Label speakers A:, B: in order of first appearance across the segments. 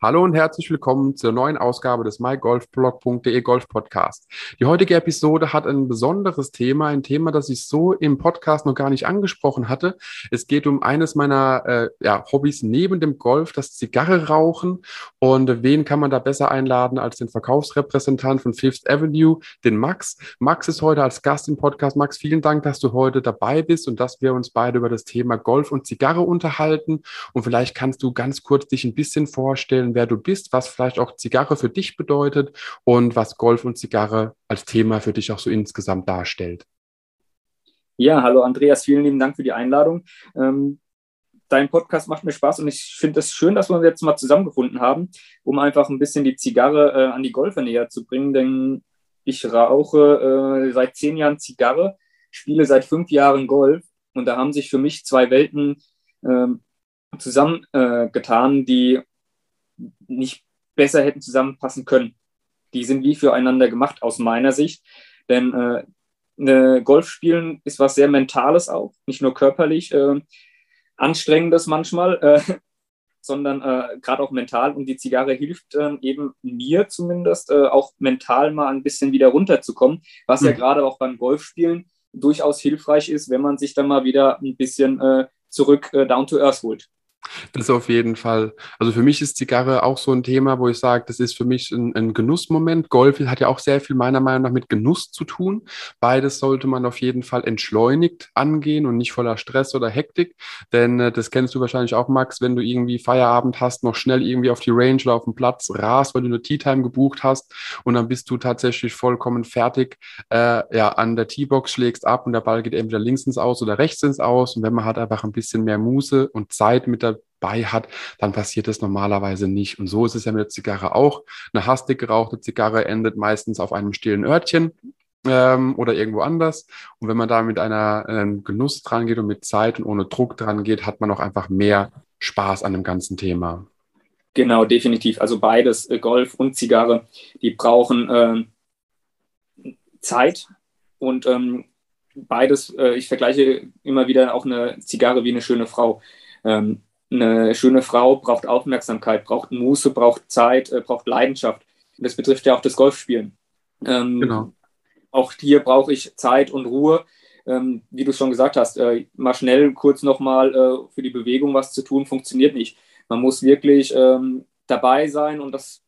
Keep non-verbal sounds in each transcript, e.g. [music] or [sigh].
A: Hallo und herzlich willkommen zur neuen Ausgabe des mygolfblog.de Golf Podcast. Die heutige Episode hat ein besonderes Thema, ein Thema, das ich so im Podcast noch gar nicht angesprochen hatte. Es geht um eines meiner äh, ja, Hobbys neben dem Golf, das Zigarre rauchen. Und wen kann man da besser einladen als den Verkaufsrepräsentant von Fifth Avenue, den Max. Max ist heute als Gast im Podcast. Max, vielen Dank, dass du heute dabei bist und dass wir uns beide über das Thema Golf und Zigarre unterhalten. Und vielleicht kannst du ganz kurz dich ein bisschen vorstellen, vorstellen, wer du bist, was vielleicht auch Zigarre für dich bedeutet und was Golf und Zigarre als Thema für dich auch so insgesamt darstellt.
B: Ja, hallo Andreas, vielen lieben Dank für die Einladung. Ähm, dein Podcast macht mir Spaß und ich finde es schön, dass wir uns jetzt mal zusammengefunden haben, um einfach ein bisschen die Zigarre äh, an die Golfer näher zu bringen, denn ich rauche äh, seit zehn Jahren Zigarre, spiele seit fünf Jahren Golf und da haben sich für mich zwei Welten ähm, zusammengetan, äh, die nicht besser hätten zusammenpassen können. Die sind wie füreinander gemacht aus meiner Sicht. Denn äh, eine Golf spielen ist was sehr Mentales auch, nicht nur körperlich äh, anstrengendes manchmal, äh, [laughs] sondern äh, gerade auch mental. Und die Zigarre hilft äh, eben mir zumindest äh, auch mental mal ein bisschen wieder runterzukommen, was mhm. ja gerade auch beim Golfspielen durchaus hilfreich ist, wenn man sich dann mal wieder ein bisschen äh, zurück down to earth holt.
A: Das auf jeden Fall. Also für mich ist Zigarre auch so ein Thema, wo ich sage, das ist für mich ein, ein, Genussmoment. Golf hat ja auch sehr viel meiner Meinung nach mit Genuss zu tun. Beides sollte man auf jeden Fall entschleunigt angehen und nicht voller Stress oder Hektik. Denn äh, das kennst du wahrscheinlich auch, Max, wenn du irgendwie Feierabend hast, noch schnell irgendwie auf die Range oder auf den Platz rast, weil du eine Tea Time gebucht hast und dann bist du tatsächlich vollkommen fertig äh, ja, an der Teebox, schlägst ab und der Ball geht entweder links ins Aus oder rechts ins Aus. Und wenn man hat einfach ein bisschen mehr Muße und Zeit mit der bei hat, dann passiert das normalerweise nicht. Und so ist es ja mit der Zigarre auch. Eine hastig gerauchte Zigarre endet meistens auf einem stillen Örtchen ähm, oder irgendwo anders. Und wenn man da mit einer ähm, Genuss dran geht und mit Zeit und ohne Druck dran geht, hat man auch einfach mehr Spaß an dem ganzen Thema.
B: Genau, definitiv. Also beides, äh, Golf und Zigarre, die brauchen äh, Zeit und ähm, beides, äh, ich vergleiche immer wieder auch eine Zigarre wie eine schöne Frau. Ähm, eine schöne Frau braucht Aufmerksamkeit, braucht Muße, braucht Zeit, äh, braucht Leidenschaft. Und das betrifft ja auch das Golfspielen. Ähm, genau. Auch hier brauche ich Zeit und Ruhe. Ähm, wie du schon gesagt hast, äh, mal schnell kurz nochmal äh, für die Bewegung was zu tun, funktioniert nicht. Man muss wirklich ähm, dabei sein und das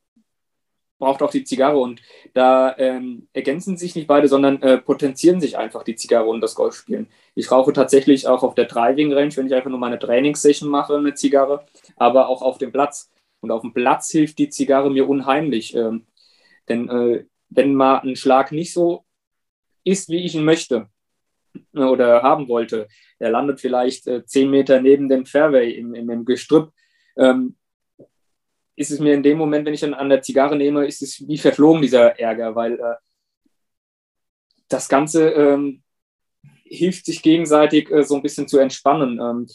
B: braucht auch die Zigarre. Und da ähm, ergänzen sich nicht beide, sondern äh, potenzieren sich einfach die Zigarre und das Golfspielen. Ich rauche tatsächlich auch auf der Driving Range, wenn ich einfach nur meine Trainingssession mache, eine Zigarre, aber auch auf dem Platz. Und auf dem Platz hilft die Zigarre mir unheimlich. Ähm, denn äh, wenn mal ein Schlag nicht so ist, wie ich ihn möchte äh, oder haben wollte, er landet vielleicht äh, zehn Meter neben dem Fairway im, im, im Gestrüpp, ähm, ist es mir in dem Moment, wenn ich dann an der Zigarre nehme, ist es wie verflogen, dieser Ärger, weil äh, das Ganze ähm, hilft sich gegenseitig äh, so ein bisschen zu entspannen. Ähm,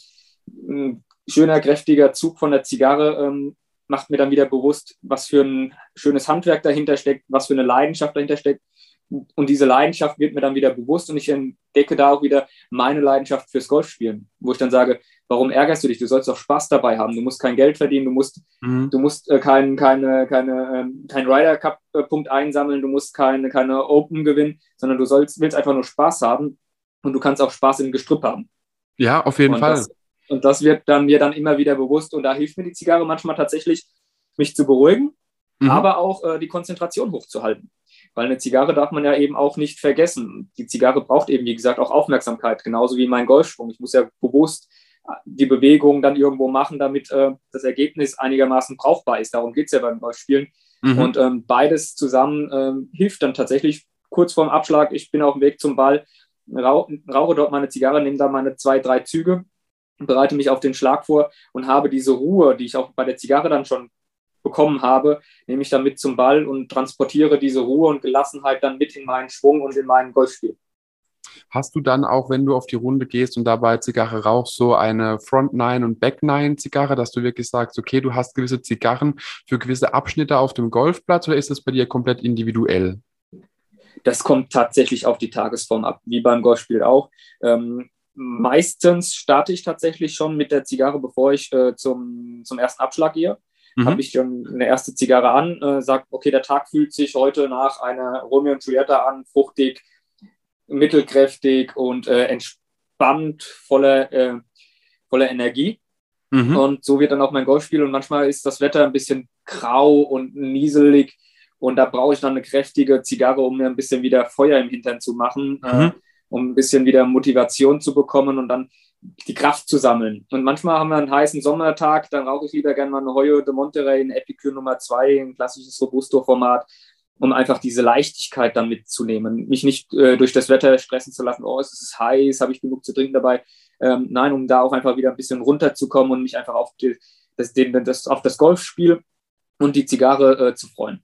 B: ein schöner, kräftiger Zug von der Zigarre ähm, macht mir dann wieder bewusst, was für ein schönes Handwerk dahinter steckt, was für eine Leidenschaft dahinter steckt. Und diese Leidenschaft wird mir dann wieder bewusst und ich entdecke da auch wieder meine Leidenschaft fürs Golfspielen, wo ich dann sage, warum ärgerst du dich? Du sollst doch Spaß dabei haben. Du musst kein Geld verdienen, du musst, mhm. du musst äh, kein, keine, keine, ähm, kein Ryder Cup äh, Punkt einsammeln, du musst keine, keine Open gewinnen, sondern du sollst, willst einfach nur Spaß haben und du kannst auch Spaß im Gestrüpp haben.
A: Ja, auf jeden
B: und
A: Fall.
B: Das, und das wird dann mir dann immer wieder bewusst und da hilft mir die Zigarre manchmal tatsächlich, mich zu beruhigen, mhm. aber auch äh, die Konzentration hochzuhalten. Weil eine Zigarre darf man ja eben auch nicht vergessen. Die Zigarre braucht eben, wie gesagt, auch Aufmerksamkeit, genauso wie mein Golfschwung. Ich muss ja bewusst äh, die Bewegung dann irgendwo machen, damit äh, das Ergebnis einigermaßen brauchbar ist. Darum geht es ja beim Golfspielen. Mhm. Und ähm, beides zusammen ähm, hilft dann tatsächlich kurz vorm Abschlag. Ich bin auf dem Weg zum Ball, rauch, rauche dort meine Zigarre, nehme da meine zwei, drei Züge, bereite mich auf den Schlag vor und habe diese Ruhe, die ich auch bei der Zigarre dann schon bekommen habe, nehme ich dann mit zum Ball und transportiere diese Ruhe und Gelassenheit dann mit in meinen Schwung und in mein Golfspiel.
A: Hast du dann auch, wenn du auf die Runde gehst und dabei Zigarre rauchst, so eine Front Nine und Back Nine Zigarre, dass du wirklich sagst, okay, du hast gewisse Zigarren für gewisse Abschnitte auf dem Golfplatz oder ist das bei dir komplett individuell?
B: das kommt tatsächlich auf die Tagesform ab, wie beim Golfspiel auch. Ähm, meistens starte ich tatsächlich schon mit der Zigarre, bevor ich äh, zum, zum ersten Abschlag gehe. Mhm. Habe ich schon eine erste Zigarre an, äh, sage, okay, der Tag fühlt sich heute nach einer Romeo und Julieta an, fruchtig, mittelkräftig und äh, entspannt, voller, äh, voller Energie. Mhm. Und so wird dann auch mein Golfspiel. Und manchmal ist das Wetter ein bisschen grau und nieselig. Und da brauche ich dann eine kräftige Zigarre, um mir ein bisschen wieder Feuer im Hintern zu machen, äh, mhm. Um ein bisschen wieder Motivation zu bekommen und dann die Kraft zu sammeln. Und manchmal haben wir einen heißen Sommertag, dann rauche ich lieber gerne mal eine Hoyo de Monterey, ein Epicure Nummer 2, ein klassisches Robusto-Format, um einfach diese Leichtigkeit dann mitzunehmen. Mich nicht äh, durch das Wetter stressen zu lassen, oh, es ist heiß, habe ich genug zu trinken dabei. Ähm, nein, um da auch einfach wieder ein bisschen runterzukommen und mich einfach auf, die, das, den, das, auf das Golfspiel und die Zigarre äh, zu freuen.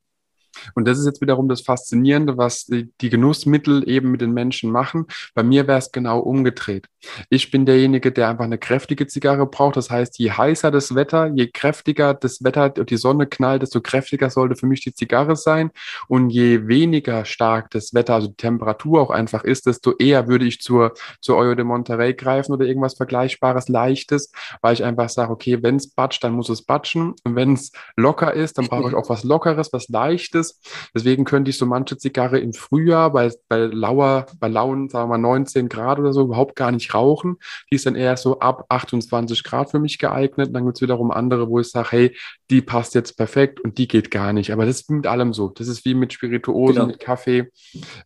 A: Und das ist jetzt wiederum das Faszinierende, was die, die Genussmittel eben mit den Menschen machen. Bei mir wäre es genau umgedreht. Ich bin derjenige, der einfach eine kräftige Zigarre braucht. Das heißt, je heißer das Wetter, je kräftiger das Wetter und die Sonne knallt, desto kräftiger sollte für mich die Zigarre sein. Und je weniger stark das Wetter, also die Temperatur auch einfach ist, desto eher würde ich zur, zur Euro de Monterey greifen oder irgendwas Vergleichbares, Leichtes, weil ich einfach sage, okay, wenn es batscht, dann muss es batschen. Und wenn es locker ist, dann brauche ich auch was Lockeres, was Leichtes ist. Deswegen könnte ich so manche Zigarre im Frühjahr bei, bei lauer, bei lauen, sagen wir mal 19 Grad oder so überhaupt gar nicht rauchen. Die ist dann eher so ab 28 Grad für mich geeignet. dann gibt es wiederum andere, wo ich sage, hey, die passt jetzt perfekt und die geht gar nicht. Aber das ist mit allem so. Das ist wie mit Spirituosen, genau. mit Kaffee.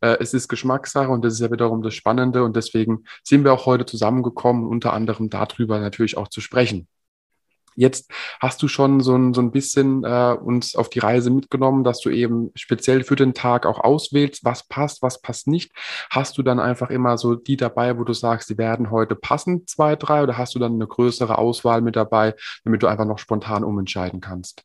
A: Äh, es ist Geschmackssache und das ist ja wiederum das Spannende. Und deswegen sind wir auch heute zusammengekommen, unter anderem darüber natürlich auch zu sprechen. Jetzt hast du schon so ein, so ein bisschen äh, uns auf die Reise mitgenommen, dass du eben speziell für den Tag auch auswählst, was passt, was passt nicht. Hast du dann einfach immer so die dabei, wo du sagst, die werden heute passen, zwei, drei, oder hast du dann eine größere Auswahl mit dabei, damit du einfach noch spontan umentscheiden kannst?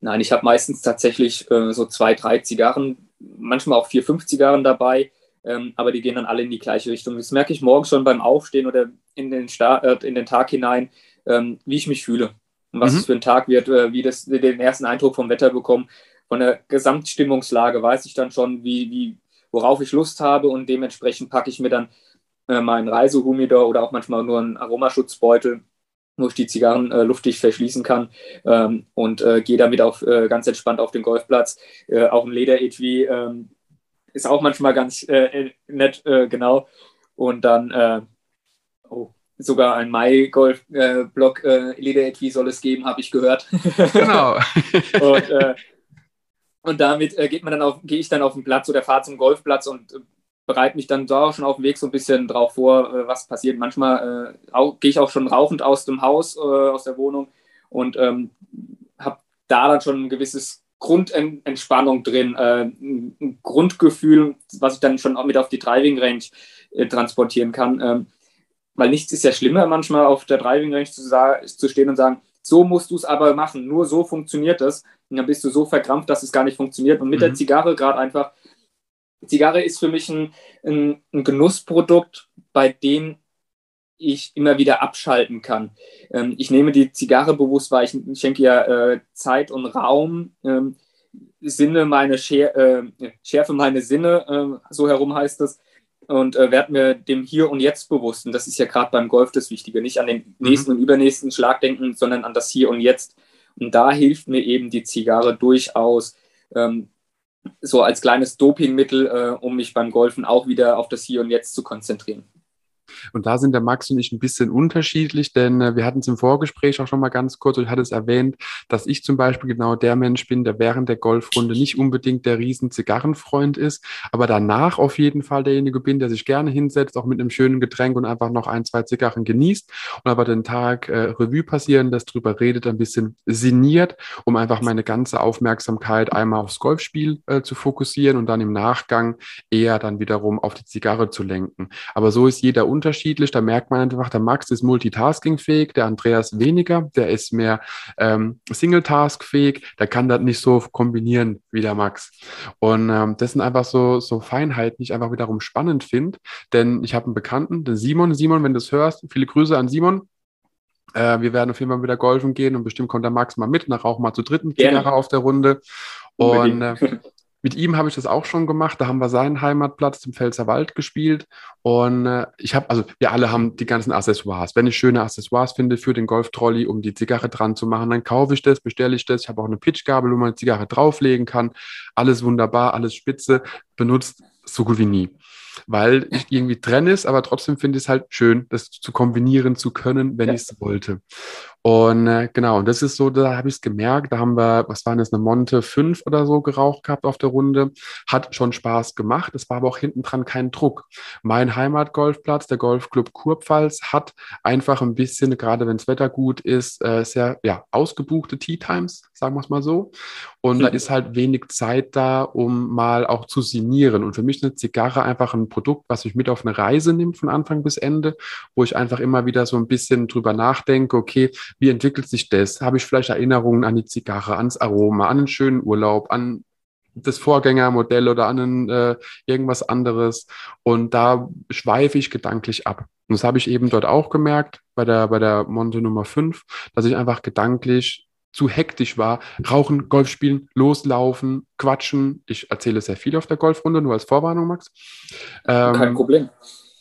B: Nein, ich habe meistens tatsächlich äh, so zwei, drei Zigarren, manchmal auch vier, fünf Zigarren dabei, ähm, aber die gehen dann alle in die gleiche Richtung. Das merke ich morgens schon beim Aufstehen oder in den, Star äh, in den Tag hinein ähm, wie ich mich fühle und was mhm. es für ein Tag wird, äh, wie das den ersten Eindruck vom Wetter bekomme. Von der Gesamtstimmungslage weiß ich dann schon, wie, wie, worauf ich Lust habe und dementsprechend packe ich mir dann äh, meinen Reisehumidor oder auch manchmal nur einen Aromaschutzbeutel, wo ich die Zigarren äh, luftig verschließen kann ähm, und äh, gehe damit auch äh, ganz entspannt auf den Golfplatz. Äh, auch ein Lederetui ähm, ist auch manchmal ganz nett, genau. Und dann, sogar ein Mai-Golf-Blog äh, Lederetui soll es geben, habe ich gehört. [laughs] Genau. [laughs] und, äh, und damit äh, geht man dann auf, gehe ich dann auf den Platz oder fahre zum Golfplatz und äh, bereite mich dann da auch schon auf dem Weg so ein bisschen drauf vor, äh, was passiert. Manchmal äh, gehe ich auch schon rauchend aus dem Haus, aus der Wohnung und ähm, habe da dann schon ein gewisses Grundentspannung drin, ein Grundgefühl, was ich dann schon auch mit auf die Driving Range transportieren kann. Weil nichts ist ja schlimmer, manchmal auf der Driving Range zu, zu stehen und sagen, so musst du es aber machen, nur so funktioniert es. Und dann bist du so verkrampft, dass es gar nicht funktioniert. Und mit mhm. der Zigarre gerade einfach, Zigarre ist für mich ein, ein, ein, Genussprodukt, bei dem ich immer wieder abschalten kann. Ähm, ich nehme die Zigarre bewusst, weil ich, ich schenke ja äh, Zeit und Raum, ähm, Sinne meine Schär, äh, Schärfe meine Sinne, äh, so herum heißt es, und äh, werde mir dem Hier und Jetzt bewusst. Und das ist ja gerade beim Golf das Wichtige. Nicht an den mhm. nächsten und übernächsten Schlag denken, sondern an das Hier und Jetzt. Und da hilft mir eben die Zigarre durchaus ähm, so als kleines Dopingmittel, äh, um mich beim Golfen auch wieder auf das Hier und Jetzt zu konzentrieren.
A: Und da sind der Max und ich ein bisschen unterschiedlich, denn äh, wir hatten es im Vorgespräch auch schon mal ganz kurz und ich hatte es erwähnt, dass ich zum Beispiel genau der Mensch bin, der während der Golfrunde nicht unbedingt der riesen Zigarrenfreund ist, aber danach auf jeden Fall derjenige bin, der sich gerne hinsetzt, auch mit einem schönen Getränk und einfach noch ein, zwei Zigarren genießt und aber den Tag äh, Revue passieren lässt, drüber redet, ein bisschen sinniert, um einfach meine ganze Aufmerksamkeit einmal aufs Golfspiel äh, zu fokussieren und dann im Nachgang eher dann wiederum auf die Zigarre zu lenken. Aber so ist jeder unterschiedlich. Da merkt man einfach, der Max ist multitaskingfähig, der Andreas weniger, der ist mehr ähm, Single-Task-fähig, der kann das nicht so kombinieren wie der Max. Und ähm, das sind einfach so, so Feinheiten, die ich einfach wiederum spannend finde. Denn ich habe einen Bekannten, den Simon. Simon, wenn du es hörst, viele Grüße an Simon. Äh, wir werden auf jeden Fall wieder golfen gehen und bestimmt kommt der Max mal mit, nach auch mal zu dritten Zigarre auf der Runde. Und äh, mit ihm habe ich das auch schon gemacht. Da haben wir seinen Heimatplatz im Pfälzerwald gespielt. Und äh, ich habe, also wir alle haben die ganzen Accessoires. Wenn ich schöne Accessoires finde für den Golftrolley, um die Zigarre dran zu machen, dann kaufe ich das, bestelle ich das. Ich habe auch eine Pitchgabel, wo man eine Zigarre drauflegen kann. Alles wunderbar, alles spitze, benutzt so gut wie nie weil ich irgendwie drin ist, aber trotzdem finde ich es halt schön, das zu kombinieren zu können, wenn ja. ich es wollte. Und äh, genau, und das ist so, da habe ich es gemerkt, da haben wir, was waren das, eine Monte 5 oder so geraucht gehabt auf der Runde. Hat schon Spaß gemacht, es war aber auch hinten dran kein Druck. Mein Heimatgolfplatz, der Golfclub Kurpfalz, hat einfach ein bisschen, gerade wenn das Wetter gut ist, äh, sehr ja, ausgebuchte Tea Times, sagen wir es mal so. Und mhm. da ist halt wenig Zeit da, um mal auch zu signieren. Und für mich ist eine Zigarre einfach ein Produkt, was ich mit auf eine Reise nimmt von Anfang bis Ende, wo ich einfach immer wieder so ein bisschen drüber nachdenke, okay, wie entwickelt sich das? Habe ich vielleicht Erinnerungen an die Zigarre, ans Aroma, an einen schönen Urlaub, an das Vorgängermodell oder an einen, äh, irgendwas anderes. Und da schweife ich gedanklich ab. Und das habe ich eben dort auch gemerkt, bei der, bei der Monte Nummer 5, dass ich einfach gedanklich zu hektisch war. Rauchen, Golf spielen, loslaufen, quatschen. Ich erzähle sehr viel auf der Golfrunde, nur als Vorwarnung, Max.
B: Ähm, Kein Problem.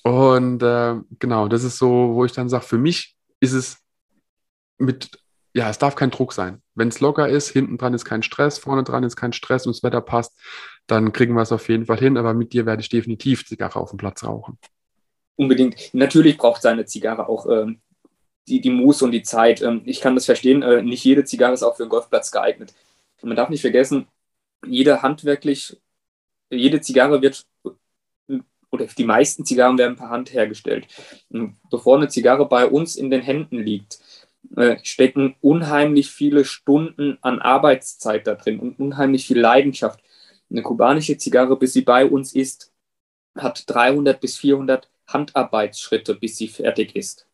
A: Und äh, genau, das ist so, wo ich dann sage, für mich ist es mit, ja, es darf kein Druck sein. Wenn es locker ist, hinten dran ist kein Stress, vorne dran ist kein Stress und das Wetter passt, dann kriegen wir es auf jeden Fall hin. Aber mit dir werde ich definitiv Zigarre auf dem Platz rauchen.
B: Unbedingt. Natürlich braucht seine Zigarre auch ähm, die, die Muße und die Zeit. Ähm, ich kann das verstehen, äh, nicht jede Zigarre ist auch für einen Golfplatz geeignet. Und man darf nicht vergessen, jede handwerklich, jede Zigarre wird oder die meisten Zigarren werden per Hand hergestellt. Und bevor eine Zigarre bei uns in den Händen liegt, äh, stecken unheimlich viele Stunden an Arbeitszeit da drin und unheimlich viel Leidenschaft. Eine kubanische Zigarre, bis sie bei uns ist, hat 300 bis 400 Handarbeitsschritte, bis sie fertig ist.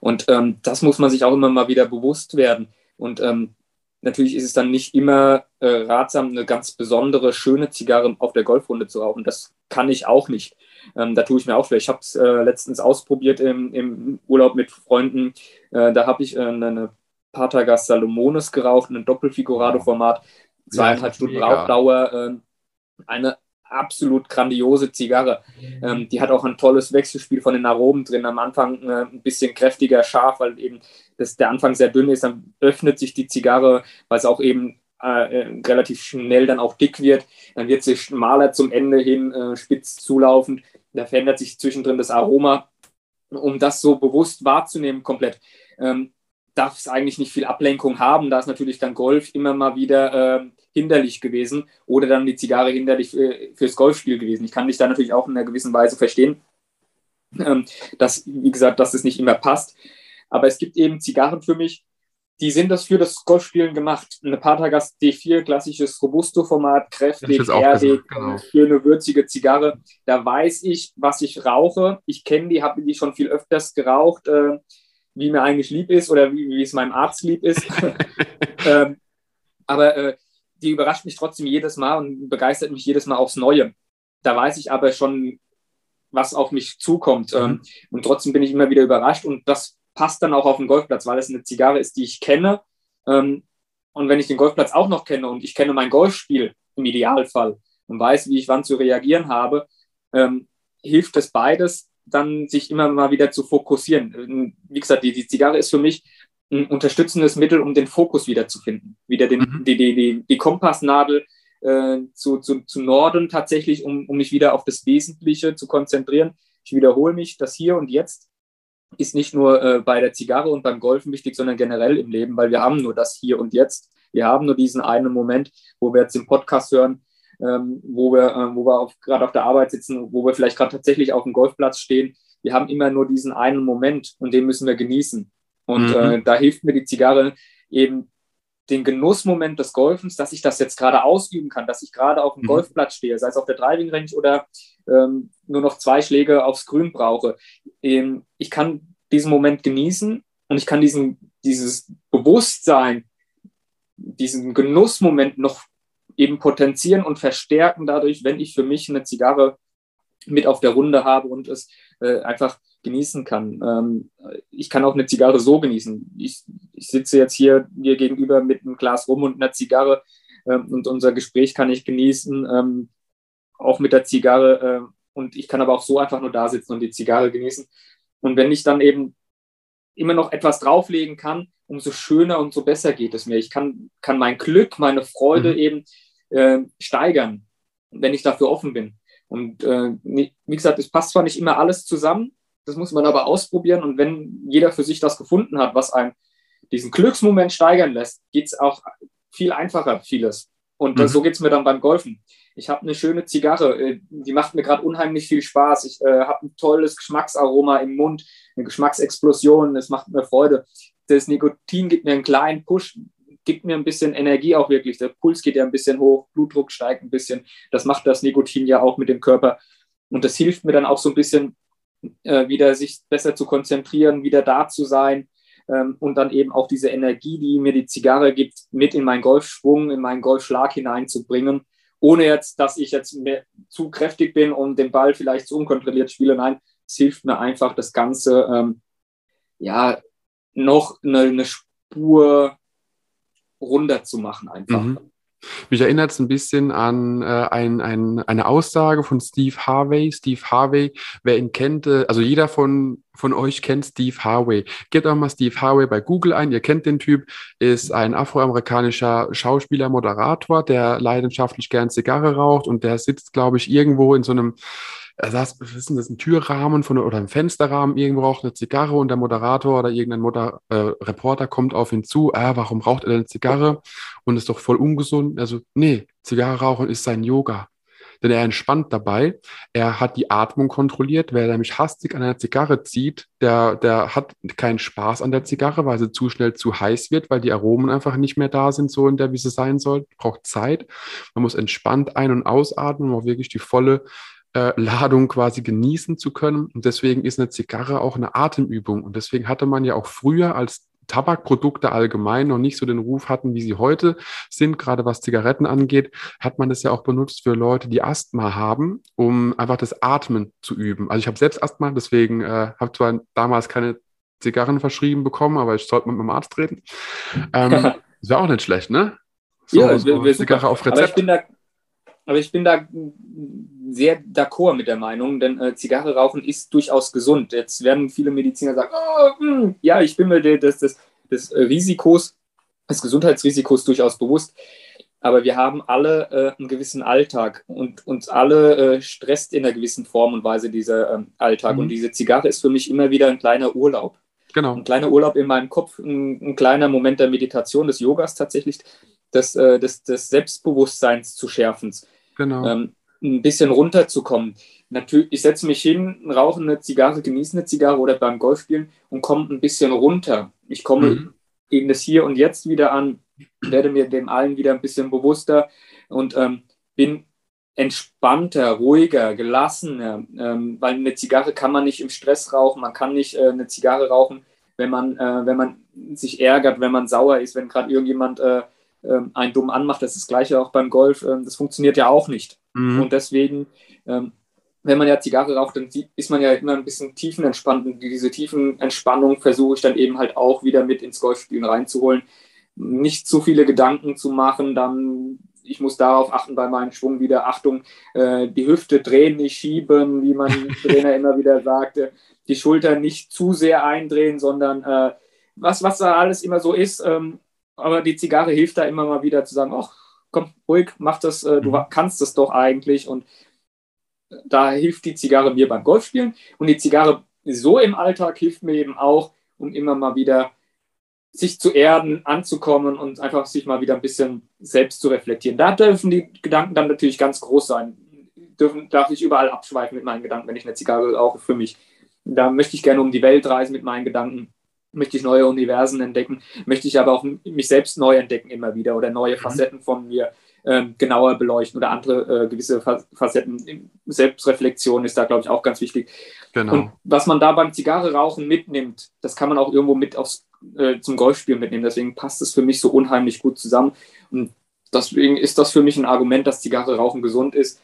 B: Und ähm, das muss man sich auch immer mal wieder bewusst werden. Und ähm, natürlich ist es dann nicht immer äh, ratsam, eine ganz besondere, schöne Zigarre auf der Golfrunde zu rauchen. Das kann ich auch nicht. Ähm, da tue ich mir auch schwer. Ich habe es äh, letztens ausprobiert im, im, Urlaub mit Freunden. Äh, da habe ich äh, eine Patagas Salomones geraucht, ein Doppelfigurado-Format, zweieinhalb Stunden mega. Rauchdauer. Ähm, eine absolut grandiose Zigarre. Ähm, die hat auch ein tolles Wechselspiel von den Aromen drin. Am Anfang äh, ein bisschen kräftiger, scharf, weil eben das, der Anfang sehr dünn ist. Dann öffnet sich die Zigarre, weil es auch eben äh, äh, relativ schnell dann auch dick wird. Dann wird sie schmaler zum Ende hin, äh, spitz zulaufend. Da verändert sich zwischendrin das Aroma. Um das so bewusst wahrzunehmen, komplett, ähm, darf es eigentlich nicht viel Ablenkung haben. Da ist natürlich dann Golf immer mal wieder äh, hinderlich gewesen oder dann die Zigarre hinderlich für, fürs Golfspiel gewesen. Ich kann dich da natürlich auch in einer gewissen Weise verstehen, ähm, dass, wie gesagt, dass es nicht immer passt. Aber es gibt eben Zigarren für mich, die sind das für das Golfspielen gemacht. Eine Patagas D4, klassisches Robusto-Format, kräftig, erdig, genau. für eine würzige Zigarre. Da weiß ich, was ich rauche. Ich kenne die, habe die schon viel öfters geraucht, äh, wie mir eigentlich lieb ist oder wie, wie es meinem Arzt lieb ist. [laughs] ähm, aber äh, die überrascht mich trotzdem jedes Mal und begeistert mich jedes Mal aufs Neue. Da weiß ich aber schon, was auf mich zukommt. Mhm. Ähm, und trotzdem bin ich immer wieder überrascht und das passt dann auch auf den Golfplatz, weil es eine Zigarre ist, die ich kenne. Ähm, und wenn ich den Golfplatz auch noch kenne und ich kenne mein Golfspiel im Idealfall und weiß, wie ich wann zu reagieren habe, ähm, hilft es beides, dann sich immer mal wieder zu fokussieren. Wie gesagt, die, die Zigarre ist für mich ein unterstützendes Mittel, um den Fokus wiederzufinden. Wieder den, mhm. die, die, die, die Kompassnadel äh, zu, zu, zu Norden tatsächlich, um, um mich wieder auf das Wesentliche zu konzentrieren. Ich wiederhole mich, das Hier und Jetzt ist nicht nur äh, bei der Zigarre und beim Golfen wichtig, sondern generell im Leben, weil wir haben nur das Hier und Jetzt. Wir haben nur diesen einen Moment, wo wir jetzt den Podcast hören, ähm, wo wir, äh, wo wir gerade auf der Arbeit sitzen, wo wir vielleicht gerade tatsächlich auf dem Golfplatz stehen. Wir haben immer nur diesen einen Moment und den müssen wir genießen. Und mhm. äh, da hilft mir die Zigarre eben den Genussmoment des Golfens, dass ich das jetzt gerade ausüben kann, dass ich gerade auf dem mhm. Golfplatz stehe, sei es auf der Driving Range oder ähm, nur noch zwei Schläge aufs Grün brauche. Ähm, ich kann diesen Moment genießen und ich kann diesen, dieses Bewusstsein, diesen Genussmoment noch eben potenzieren und verstärken dadurch, wenn ich für mich eine Zigarre mit auf der Runde habe und es äh, einfach genießen kann. Ähm, ich kann auch eine Zigarre so genießen. Ich, ich sitze jetzt hier mir gegenüber mit einem Glas rum und einer Zigarre. ähm, und unser Gespräch kann ich genießen, ähm, auch mit der Zigarre. Und ich kann aber auch so einfach nur da sitzen und die Zigarre genießen. Und wenn ich dann eben immer noch etwas drauflegen kann, umso schöner und so besser geht es mir. Ich kann, kann mein Glück, meine Freude mhm. eben äh, steigern, wenn ich dafür offen bin. Und äh, wie gesagt, es passt zwar nicht immer alles zusammen, das muss man aber ausprobieren. Und wenn jeder für sich das gefunden hat, was einem diesen Glücksmoment steigern lässt, geht es auch viel einfacher, vieles. Und mhm. so geht es mir dann beim Golfen. Ich habe eine schöne Zigarre, äh, die macht mir gerade unheimlich viel Spaß. Ich äh, habe ein tolles Geschmacksaroma im Mund, eine Geschmacksexplosion, es macht mir Freude. Das Nikotin gibt mir einen kleinen Push, gibt mir ein bisschen Energie auch wirklich. Der Puls geht ja ein bisschen hoch, Blutdruck steigt ein bisschen. Das macht das Nikotin ja auch mit dem Körper. Und das hilft mir dann auch so ein bisschen äh, wieder sich besser zu konzentrieren, wieder da zu sein ähm, und dann eben auch diese Energie, die mir die Zigarre gibt, mit in meinen Golfschwung, in meinen Golfschlag hineinzubringen, ohne jetzt, dass ich jetzt zu kräftig bin und den Ball vielleicht zu unkontrolliert spiele. Nein, es hilft mir einfach, das Ganze ähm, ja noch eine, eine Spur runder zu machen einfach. Mhm.
A: Mich erinnert es ein bisschen an äh, ein, ein, eine Aussage von Steve Harvey. Steve Harvey, wer ihn kennt, äh, also jeder von, von euch kennt Steve Harvey. Gebt auch mal Steve Harvey bei Google ein, ihr kennt den Typ, ist ein afroamerikanischer Schauspieler, Moderator, der leidenschaftlich gern Zigarre raucht und der sitzt, glaube ich, irgendwo in so einem er saß, was ist denn das, ein Türrahmen von, oder ein Fensterrahmen, irgendwo raucht eine Zigarre und der Moderator oder irgendein Moder, äh, Reporter kommt auf ihn zu, ah, warum raucht er denn Zigarre und ist doch voll ungesund? Also, nee, Zigarre rauchen ist sein Yoga. Denn er entspannt dabei. Er hat die Atmung kontrolliert. Wer nämlich hastig an einer Zigarre zieht, der, der hat keinen Spaß an der Zigarre, weil sie zu schnell zu heiß wird, weil die Aromen einfach nicht mehr da sind, so in der, wie sie sein soll. Braucht Zeit. Man muss entspannt ein- und ausatmen, um auch wirklich die volle äh, Ladung quasi genießen zu können. Und deswegen ist eine Zigarre auch eine Atemübung. Und deswegen hatte man ja auch früher als Tabakprodukte allgemein noch nicht so den Ruf hatten, wie sie heute sind, gerade was Zigaretten angeht, hat man das ja auch benutzt für Leute, die Asthma haben, um einfach das Atmen zu üben. Also ich habe selbst Asthma, deswegen äh, habe zwar damals keine Zigarren verschrieben bekommen, aber ich sollte mit meinem Arzt reden. Ähm, [laughs] das wäre auch nicht schlecht, ne?
B: So, ja, so Zigarre auf Rezept. Aber ich bin da, aber ich bin da sehr d'accord mit der Meinung, denn äh, Zigarre rauchen ist durchaus gesund. Jetzt werden viele Mediziner sagen, oh, mh, hm, ja, ich bin mir des, des, des Risikos, des Gesundheitsrisikos durchaus bewusst. Aber wir haben alle äh, einen gewissen Alltag und uns alle äh, stresst in einer gewissen Form und Weise dieser ähm, Alltag. Mhm. Und diese Zigarre ist für mich immer wieder ein kleiner Urlaub. Genau. Ein kleiner Urlaub in meinem Kopf, ein, ein kleiner Moment der Meditation, des Yogas tatsächlich, des, äh, des, des Selbstbewusstseins zu schärfen. Genau. Ähm, ein bisschen runterzukommen. Natürlich, ich setze mich hin, rauche eine Zigarre, genieße eine Zigarre oder beim Golfspielen und komme ein bisschen runter. Ich komme mhm. in das Hier und Jetzt wieder an, werde mir dem allen wieder ein bisschen bewusster und ähm, bin entspannter, ruhiger, gelassener, ähm, weil eine Zigarre kann man nicht im Stress rauchen, man kann nicht äh, eine Zigarre rauchen, wenn man, äh, wenn man sich ärgert, wenn man sauer ist, wenn gerade irgendjemand äh, ähm, einen dumm anmacht. Das ist das Gleiche auch beim Golf. Ähm, das funktioniert ja auch nicht. Mhm. Und deswegen, ähm, wenn man ja Zigarre raucht, dann ist man ja immer ein bisschen tiefenentspannt. Und diese Tiefenentspannung versuche ich dann eben halt auch wieder mit ins Golfspielen reinzuholen. Nicht zu viele Gedanken zu machen, dann ich muss darauf achten bei meinem Schwung wieder, Achtung, äh, die Hüfte drehen, nicht schieben, wie mein [laughs] Trainer immer wieder sagte, die Schultern nicht zu sehr eindrehen, sondern äh, was, was da alles immer so ist, ähm, aber die Zigarre hilft da immer mal wieder zu sagen, ach, komm, ruhig, mach das, äh, du mhm. kannst das doch eigentlich. Und da hilft die Zigarre mir beim Golfspielen. Und die Zigarre so im Alltag hilft mir eben auch, um immer mal wieder sich zu erden, anzukommen und einfach sich mal wieder ein bisschen selbst zu reflektieren. Da dürfen die Gedanken dann natürlich ganz groß sein. Dürfen, darf ich überall abschweifen mit meinen Gedanken, wenn ich eine Zigarre rauche für mich. Da möchte ich gerne um die Welt reisen mit meinen Gedanken möchte ich neue Universen entdecken, möchte ich aber auch mich selbst neu entdecken immer wieder oder neue mhm. Facetten von mir ähm, genauer beleuchten oder andere äh, gewisse Facetten. Selbstreflexion ist da, glaube ich, auch ganz wichtig. Genau. Und was man da beim Zigarre rauchen mitnimmt, das kann man auch irgendwo mit aufs, äh, zum Golfspielen mitnehmen. Deswegen passt es für mich so unheimlich gut zusammen. Und deswegen ist das für mich ein Argument, dass Zigarre rauchen gesund ist,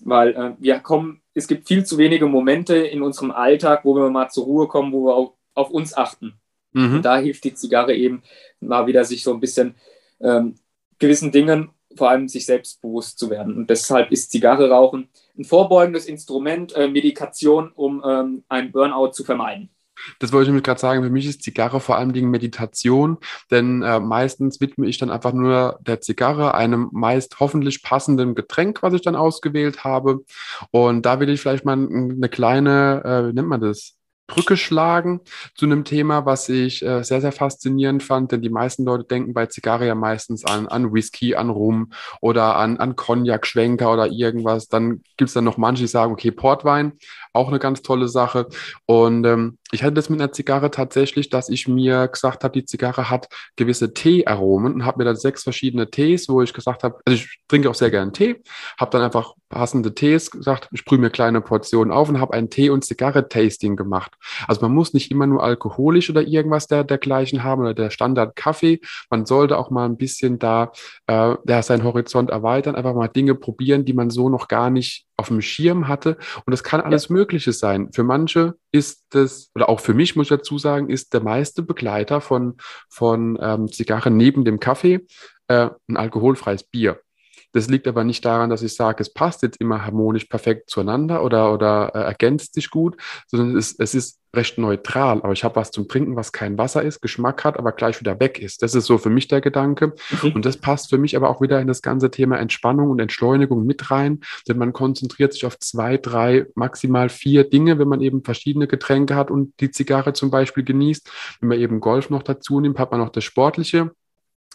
B: weil äh, wir kommen, es gibt viel zu wenige Momente in unserem Alltag, wo wir mal zur Ruhe kommen, wo wir auch auf uns achten. Mhm. Und da hilft die Zigarre eben mal wieder, sich so ein bisschen ähm, gewissen Dingen vor allem sich selbstbewusst zu werden. Und deshalb ist Zigarre rauchen ein vorbeugendes Instrument, äh, Medikation, um ähm, einen Burnout zu vermeiden.
A: Das wollte ich mir gerade sagen. Für mich ist Zigarre vor allem Dingen Meditation, denn äh, meistens widme ich dann einfach nur der Zigarre, einem meist hoffentlich passenden Getränk, was ich dann ausgewählt habe. Und da will ich vielleicht mal eine kleine, äh, wie nennt man das? Brücke schlagen zu einem Thema, was ich äh, sehr, sehr faszinierend fand, denn die meisten Leute denken bei Zigarre ja meistens an, an Whisky, an Rum oder an, an Cognac, Schwenker oder irgendwas. Dann gibt es dann noch manche, die sagen, okay, Portwein, auch eine ganz tolle Sache. Und ähm, ich hatte das mit einer Zigarre tatsächlich, dass ich mir gesagt habe, die Zigarre hat gewisse Teearomen und habe mir dann sechs verschiedene Tees, wo ich gesagt habe, also ich trinke auch sehr gerne Tee, habe dann einfach passende Tees gesagt, ich sprühe mir kleine Portionen auf und habe ein Tee- und Zigarre-Tasting gemacht. Also man muss nicht immer nur alkoholisch oder irgendwas der, dergleichen haben oder der Standard-Kaffee. Man sollte auch mal ein bisschen da äh, der seinen Horizont erweitern, einfach mal Dinge probieren, die man so noch gar nicht auf dem Schirm hatte. Und das kann alles ja. Mögliche sein. Für manche ist das, oder auch für mich muss ich dazu sagen, ist der meiste Begleiter von, von ähm, Zigarren neben dem Kaffee äh, ein alkoholfreies Bier. Das liegt aber nicht daran, dass ich sage, es passt jetzt immer harmonisch perfekt zueinander oder, oder äh, ergänzt sich gut, sondern es, es ist recht neutral. Aber ich habe was zum Trinken, was kein Wasser ist, Geschmack hat, aber gleich wieder weg ist. Das ist so für mich der Gedanke. Mhm. Und das passt für mich aber auch wieder in das ganze Thema Entspannung und Entschleunigung mit rein, denn man konzentriert sich auf zwei, drei, maximal vier Dinge, wenn man eben verschiedene Getränke hat und die Zigarre zum Beispiel genießt. Wenn man eben Golf noch dazu nimmt, hat man noch das Sportliche.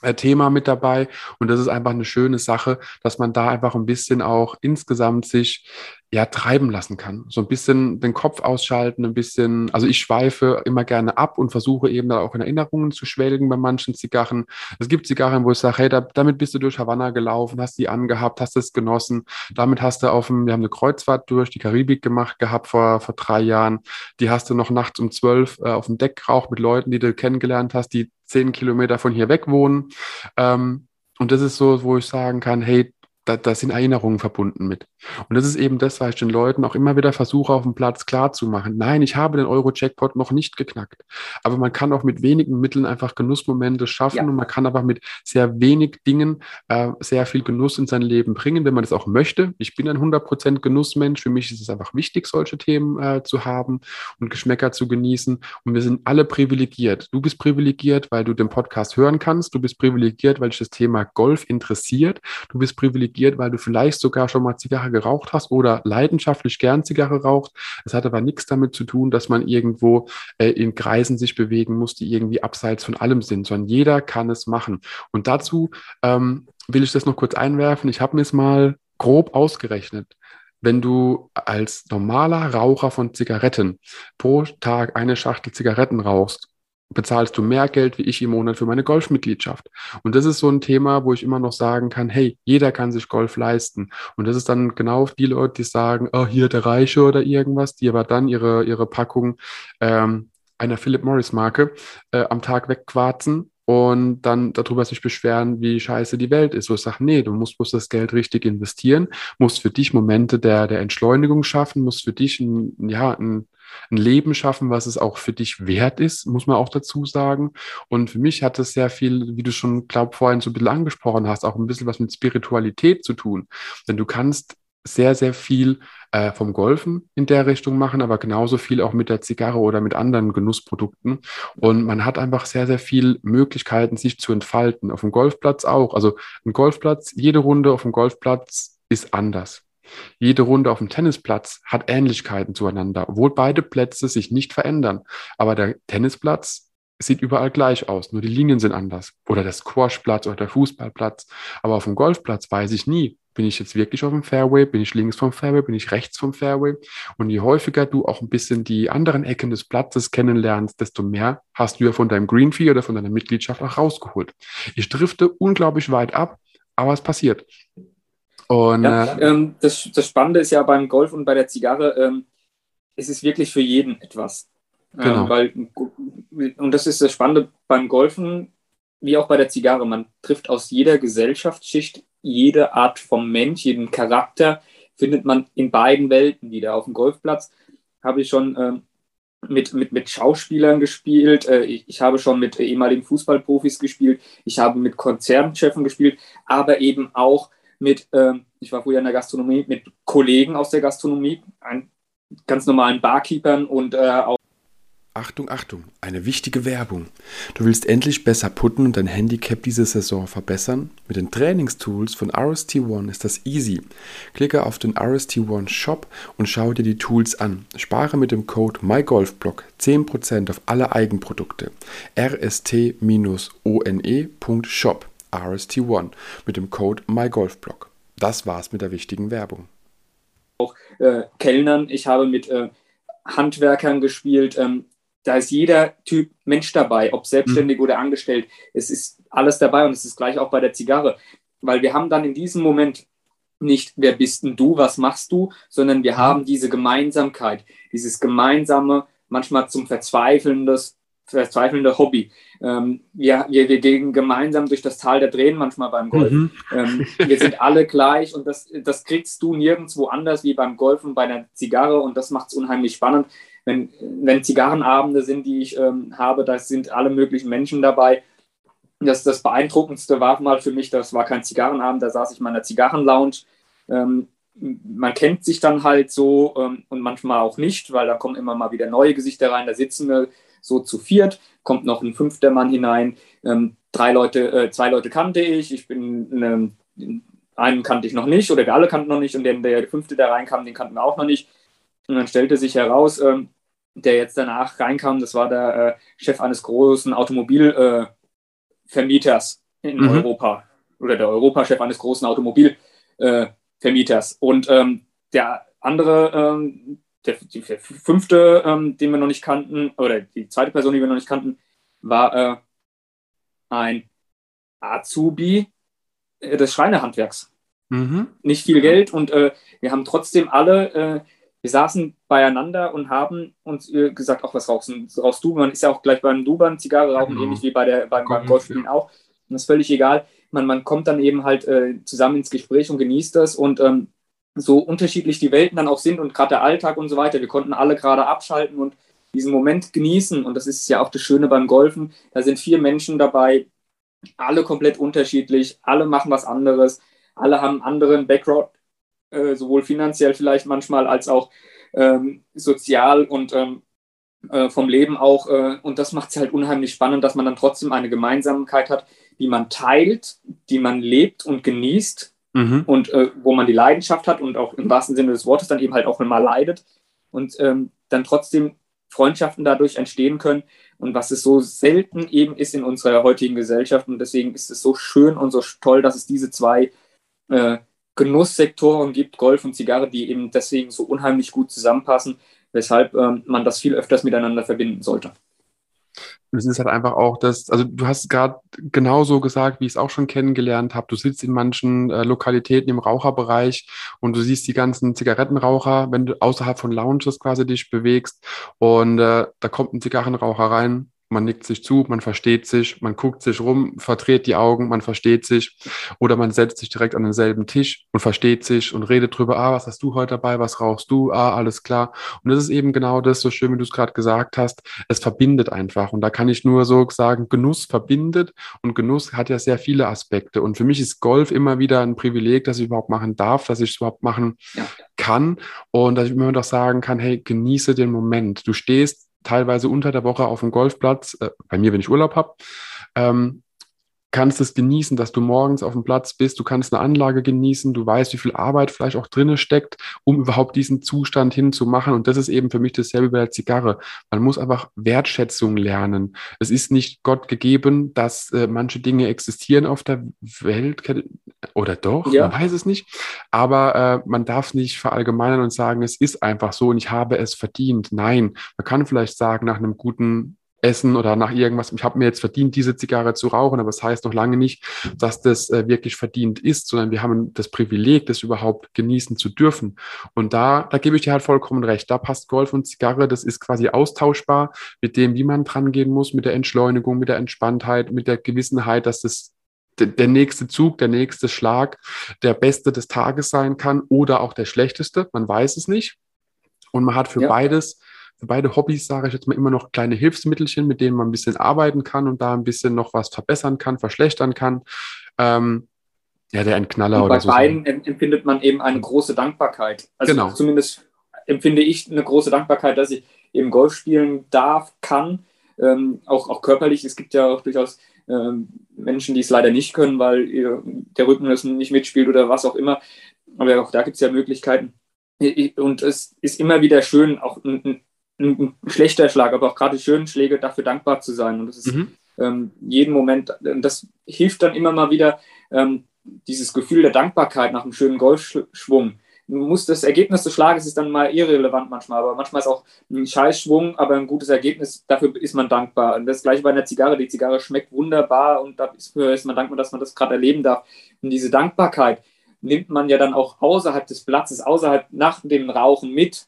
A: Äh, Thema mit dabei. Und das ist einfach eine schöne Sache, dass man da einfach ein bisschen auch insgesamt sich ja treiben lassen kann. So ein bisschen den Kopf ausschalten, ein bisschen, also ich schweife immer gerne ab und versuche eben da auch in Erinnerungen zu schwelgen bei manchen Zigarren. Es gibt Zigarren, wo ich sage, hey, da, damit bist du durch Havanna gelaufen, hast die angehabt, hast es genossen. Damit hast du auf dem, wir haben eine Kreuzfahrt durch die Karibik gemacht gehabt vor, vor drei Jahren. Die hast du noch nachts um zwölf äh, auf dem Deck geraucht mit Leuten, die du kennengelernt hast, die zehn Kilometer von hier weg wohnen. Ähm, und das ist so, wo ich sagen kann, hey, da, da sind Erinnerungen verbunden mit. Und das ist eben das, was ich den Leuten auch immer wieder versuche, auf dem Platz klarzumachen. Nein, ich habe den Euro-Jackpot noch nicht geknackt. Aber man kann auch mit wenigen Mitteln einfach Genussmomente schaffen ja. und man kann aber mit sehr wenig Dingen äh, sehr viel Genuss in sein Leben bringen, wenn man das auch möchte. Ich bin ein 100% Genussmensch. Für mich ist es einfach wichtig, solche Themen äh, zu haben und Geschmäcker zu genießen. Und wir sind alle privilegiert. Du bist privilegiert, weil du den Podcast hören kannst. Du bist privilegiert, weil dich das Thema Golf interessiert. Du bist privilegiert, privilegiert, weil du vielleicht sogar schon mal Zigarre geraucht hast oder leidenschaftlich gern Zigarre raucht. Es hat aber nichts damit zu tun, dass man irgendwo äh, in Kreisen sich bewegen muss, die irgendwie abseits von allem sind, sondern jeder kann es machen. Und dazu ähm, will ich das noch kurz einwerfen. Ich habe mir es mal grob ausgerechnet wenn du als normaler Raucher von Zigaretten pro Tag eine Schachtel Zigaretten rauchst bezahlst du mehr Geld wie ich im Monat für meine Golfmitgliedschaft. Und das ist so ein Thema, wo ich immer noch sagen kann, hey, jeder kann sich Golf leisten. Und das ist dann genau die Leute, die sagen, oh, hier der Reiche oder irgendwas, die aber dann ihre, ihre Packung ähm, einer Philip Morris Marke äh, am Tag wegquarzen und dann darüber sich beschweren, wie scheiße die Welt ist. Wo ich sage, nee, du musst bloß das Geld richtig investieren, musst für dich Momente der, der Entschleunigung schaffen, musst für dich ein, ja, ein, ein Leben schaffen, was es auch für dich wert ist, muss man auch dazu sagen. Und für mich hat es sehr viel, wie du schon, glaub, vorhin so ein bisschen angesprochen hast, auch ein bisschen was mit Spiritualität zu tun. Denn du kannst sehr, sehr viel äh, vom Golfen in der Richtung machen, aber genauso viel auch mit der Zigarre oder mit anderen Genussprodukten. Und man hat einfach sehr, sehr viel Möglichkeiten, sich zu entfalten. Auf dem Golfplatz auch. Also ein Golfplatz, jede Runde auf dem Golfplatz ist anders. Jede Runde auf dem Tennisplatz hat Ähnlichkeiten zueinander, obwohl beide Plätze sich nicht verändern. Aber der Tennisplatz sieht überall gleich aus, nur die Linien sind anders. Oder der Squashplatz oder der Fußballplatz. Aber auf dem Golfplatz weiß ich nie, bin ich jetzt wirklich auf dem Fairway, bin ich links vom Fairway, bin ich rechts vom Fairway. Und je häufiger du auch ein bisschen die anderen Ecken des Platzes kennenlernst, desto mehr hast du ja von deinem Green Fee oder von deiner Mitgliedschaft auch rausgeholt. Ich drifte unglaublich weit ab, aber es passiert.
B: Und, ja, äh, ähm, das, das Spannende ist ja beim Golf und bei der Zigarre, ähm, es ist wirklich für jeden etwas. Ähm, genau. Ähm, weil, und das ist das Spannende beim Golfen, wie auch bei der Zigarre. Man trifft aus jeder Gesellschaftsschicht, jede Art vom Mensch, jeden Charakter findet man in beiden Welten wieder. Auf dem Golfplatz habe ich schon ähm, mit, mit, mit Schauspielern gespielt, äh, ich, ich, habe schon mit ehemaligen Fußballprofis gespielt, ich habe mit Konzernchefen gespielt, aber eben auch mit, äh, ich war früher in der Gastronomie, mit Kollegen aus der Gastronomie, ein, ganz normalen Barkeepern und äh, auch
A: Achtung, Achtung, eine wichtige Werbung. Du willst endlich besser putten und dein Handicap diese Saison verbessern? Mit den Trainingstools von RST1 ist das easy. Klicke auf den RST1 Shop und schau dir die Tools an. Spare mit dem Code MyGolfBlock 10% auf alle Eigenprodukte. rst-one.shop RST1 mit dem Code MyGolfBlock. Das war's mit der wichtigen Werbung.
B: Auch äh, Kellnern, ich habe mit äh, Handwerkern gespielt. Ähm, da ist jeder Typ Mensch dabei, ob selbstständig mhm. oder angestellt. Es ist alles dabei und es ist gleich auch bei der Zigarre. Weil wir haben dann in diesem Moment nicht, wer bist denn du, was machst du, sondern wir mhm. haben diese Gemeinsamkeit, dieses gemeinsame, manchmal zum Verzweifeln des verzweifelnde Hobby. Ähm, wir, wir, wir gehen gemeinsam durch das Tal der Tränen manchmal beim Golf. Mhm. Ähm, [laughs] wir sind alle gleich und das, das kriegst du nirgendwo anders wie beim Golfen bei einer Zigarre und das macht es unheimlich spannend. Wenn, wenn Zigarrenabende sind, die ich ähm, habe, da sind alle möglichen Menschen dabei. Das, das Beeindruckendste war mal für mich, das war kein Zigarrenabend, da saß ich in meiner Zigarrenlounge. Ähm, man kennt sich dann halt so ähm, und manchmal auch nicht, weil da kommen immer mal wieder neue Gesichter rein. Da sitzen wir so zu viert, kommt noch ein fünfter Mann hinein. Ähm, drei Leute, äh, zwei Leute kannte ich, ich bin ähm, einen kannte ich noch nicht oder wir alle kannten noch nicht und der, der fünfte, der reinkam, den kannten wir auch noch nicht. Und dann stellte sich heraus, ähm, der jetzt danach reinkam, das war der äh, Chef eines großen Automobilvermieters äh, in mhm. Europa oder der Europachef eines großen Automobilvermieters. Äh, und ähm, der andere, ähm, der, der fünfte, ähm, den wir noch nicht kannten, oder die zweite Person, die wir noch nicht kannten, war äh, ein Azubi äh, des Schreinerhandwerks. Mhm. Nicht viel Geld und äh, wir haben trotzdem alle, wir saßen beieinander und haben uns äh, gesagt, auch was rauchst, rauchst du? Man ist ja auch gleich beim Dubern Zigarre rauchen, genau. ähnlich wie bei der, beim, beim Golfspielen auch. Und das ist völlig egal. Man, man kommt dann eben halt äh, zusammen ins Gespräch und genießt das und ähm, so unterschiedlich die Welten dann auch sind und gerade der Alltag und so weiter. Wir konnten alle gerade abschalten und diesen Moment genießen. Und das ist ja auch das Schöne beim Golfen. Da sind vier Menschen dabei, alle komplett unterschiedlich, alle machen was anderes, alle haben einen anderen Background, äh, sowohl finanziell vielleicht manchmal als auch ähm, sozial und ähm, äh, vom Leben auch. Äh, und das macht es halt unheimlich spannend, dass man dann trotzdem eine Gemeinsamkeit hat, die man teilt, die man lebt und genießt mhm. und äh, wo man die Leidenschaft hat und auch im wahrsten Sinne des Wortes dann eben halt auch mal leidet und ähm, dann trotzdem Freundschaften dadurch entstehen können und was es so selten eben ist in unserer heutigen Gesellschaft und deswegen ist es so schön und so toll, dass es diese zwei äh, Genusssektoren gibt, Golf und Zigarre, die eben deswegen so unheimlich gut zusammenpassen, weshalb ähm, man das viel öfters miteinander verbinden sollte.
A: Und es ist halt einfach auch das, also du hast gerade genauso gesagt, wie ich es auch schon kennengelernt habe. Du sitzt in manchen äh, Lokalitäten im Raucherbereich und du siehst die ganzen Zigarettenraucher, wenn du außerhalb von Lounges quasi dich bewegst und äh, da kommt ein Zigarrenraucher rein man nickt sich zu, man versteht sich, man guckt sich rum, verdreht die Augen, man versteht sich oder man setzt sich direkt an denselben Tisch und versteht sich und redet drüber, ah, was hast du heute dabei, was rauchst du, ah, alles klar. Und das ist eben genau das, so schön, wie du es gerade gesagt hast, es verbindet einfach und da kann ich nur so sagen, Genuss verbindet und Genuss hat ja sehr viele Aspekte und für mich ist Golf immer wieder ein Privileg, dass ich überhaupt machen darf, dass ich es überhaupt machen ja. kann und dass ich immer doch sagen kann, hey, genieße den Moment. Du stehst teilweise unter der Woche auf dem Golfplatz, äh, bei mir, wenn ich Urlaub habe, ähm, kannst es genießen, dass du morgens auf dem Platz bist, du kannst eine Anlage genießen, du weißt, wie viel Arbeit vielleicht auch drinne steckt, um überhaupt diesen Zustand hinzumachen. Und das ist eben für mich dasselbe bei der Zigarre. Man muss einfach Wertschätzung lernen. Es ist nicht Gott gegeben, dass äh, manche Dinge existieren auf der Welt oder doch, ja. man weiß es nicht. Aber äh, man darf nicht verallgemeinern und sagen, es ist einfach so und ich habe es verdient. Nein, man kann vielleicht sagen, nach einem guten Essen oder nach irgendwas, ich habe mir jetzt verdient, diese Zigarre zu rauchen, aber das heißt noch lange nicht, dass das äh, wirklich verdient ist, sondern wir haben das Privileg, das überhaupt genießen zu dürfen. Und da, da gebe ich dir halt vollkommen recht. Da passt Golf und Zigarre, das ist quasi austauschbar mit dem, wie man dran gehen muss, mit der Entschleunigung, mit der Entspanntheit, mit der Gewissenheit, dass das der nächste Zug, der nächste Schlag der beste des Tages sein kann oder auch der schlechteste. Man weiß es nicht. Und man hat für ja. beides für beide Hobbys, sage ich jetzt mal, immer noch kleine Hilfsmittelchen, mit denen man ein bisschen arbeiten kann und da ein bisschen noch was verbessern kann, verschlechtern kann. Ähm, ja, der ein Knaller
B: und
A: oder
B: bei
A: so.
B: beiden empfindet man eben eine große Dankbarkeit. Also
A: Genau.
B: zumindest empfinde ich eine große Dankbarkeit, dass ich eben Golf spielen darf, kann, ähm, auch, auch körperlich. Es gibt ja auch durchaus Menschen, die es leider nicht können, weil ihr, der Rücken das nicht mitspielt oder was auch immer. Aber auch da gibt es ja Möglichkeiten. Und es ist immer wieder schön, auch ein, ein, ein schlechter Schlag, aber auch gerade die schönen Schläge dafür dankbar zu sein. Und das ist
A: Mhm.
B: ähm, jeden Moment, das hilft dann immer mal wieder, ähm, dieses Gefühl der Dankbarkeit nach einem schönen Golfschwung. Muss das Ergebnis des Schlages ist dann mal irrelevant manchmal, aber manchmal ist auch ein Scheißschwung, aber ein gutes Ergebnis, dafür ist man dankbar. Und das gleiche bei einer Zigarre. Die Zigarre schmeckt wunderbar und dafür ist man dankbar, dass man das gerade erleben darf. Und diese Dankbarkeit nimmt man ja dann auch außerhalb des Platzes, außerhalb nach dem Rauchen mit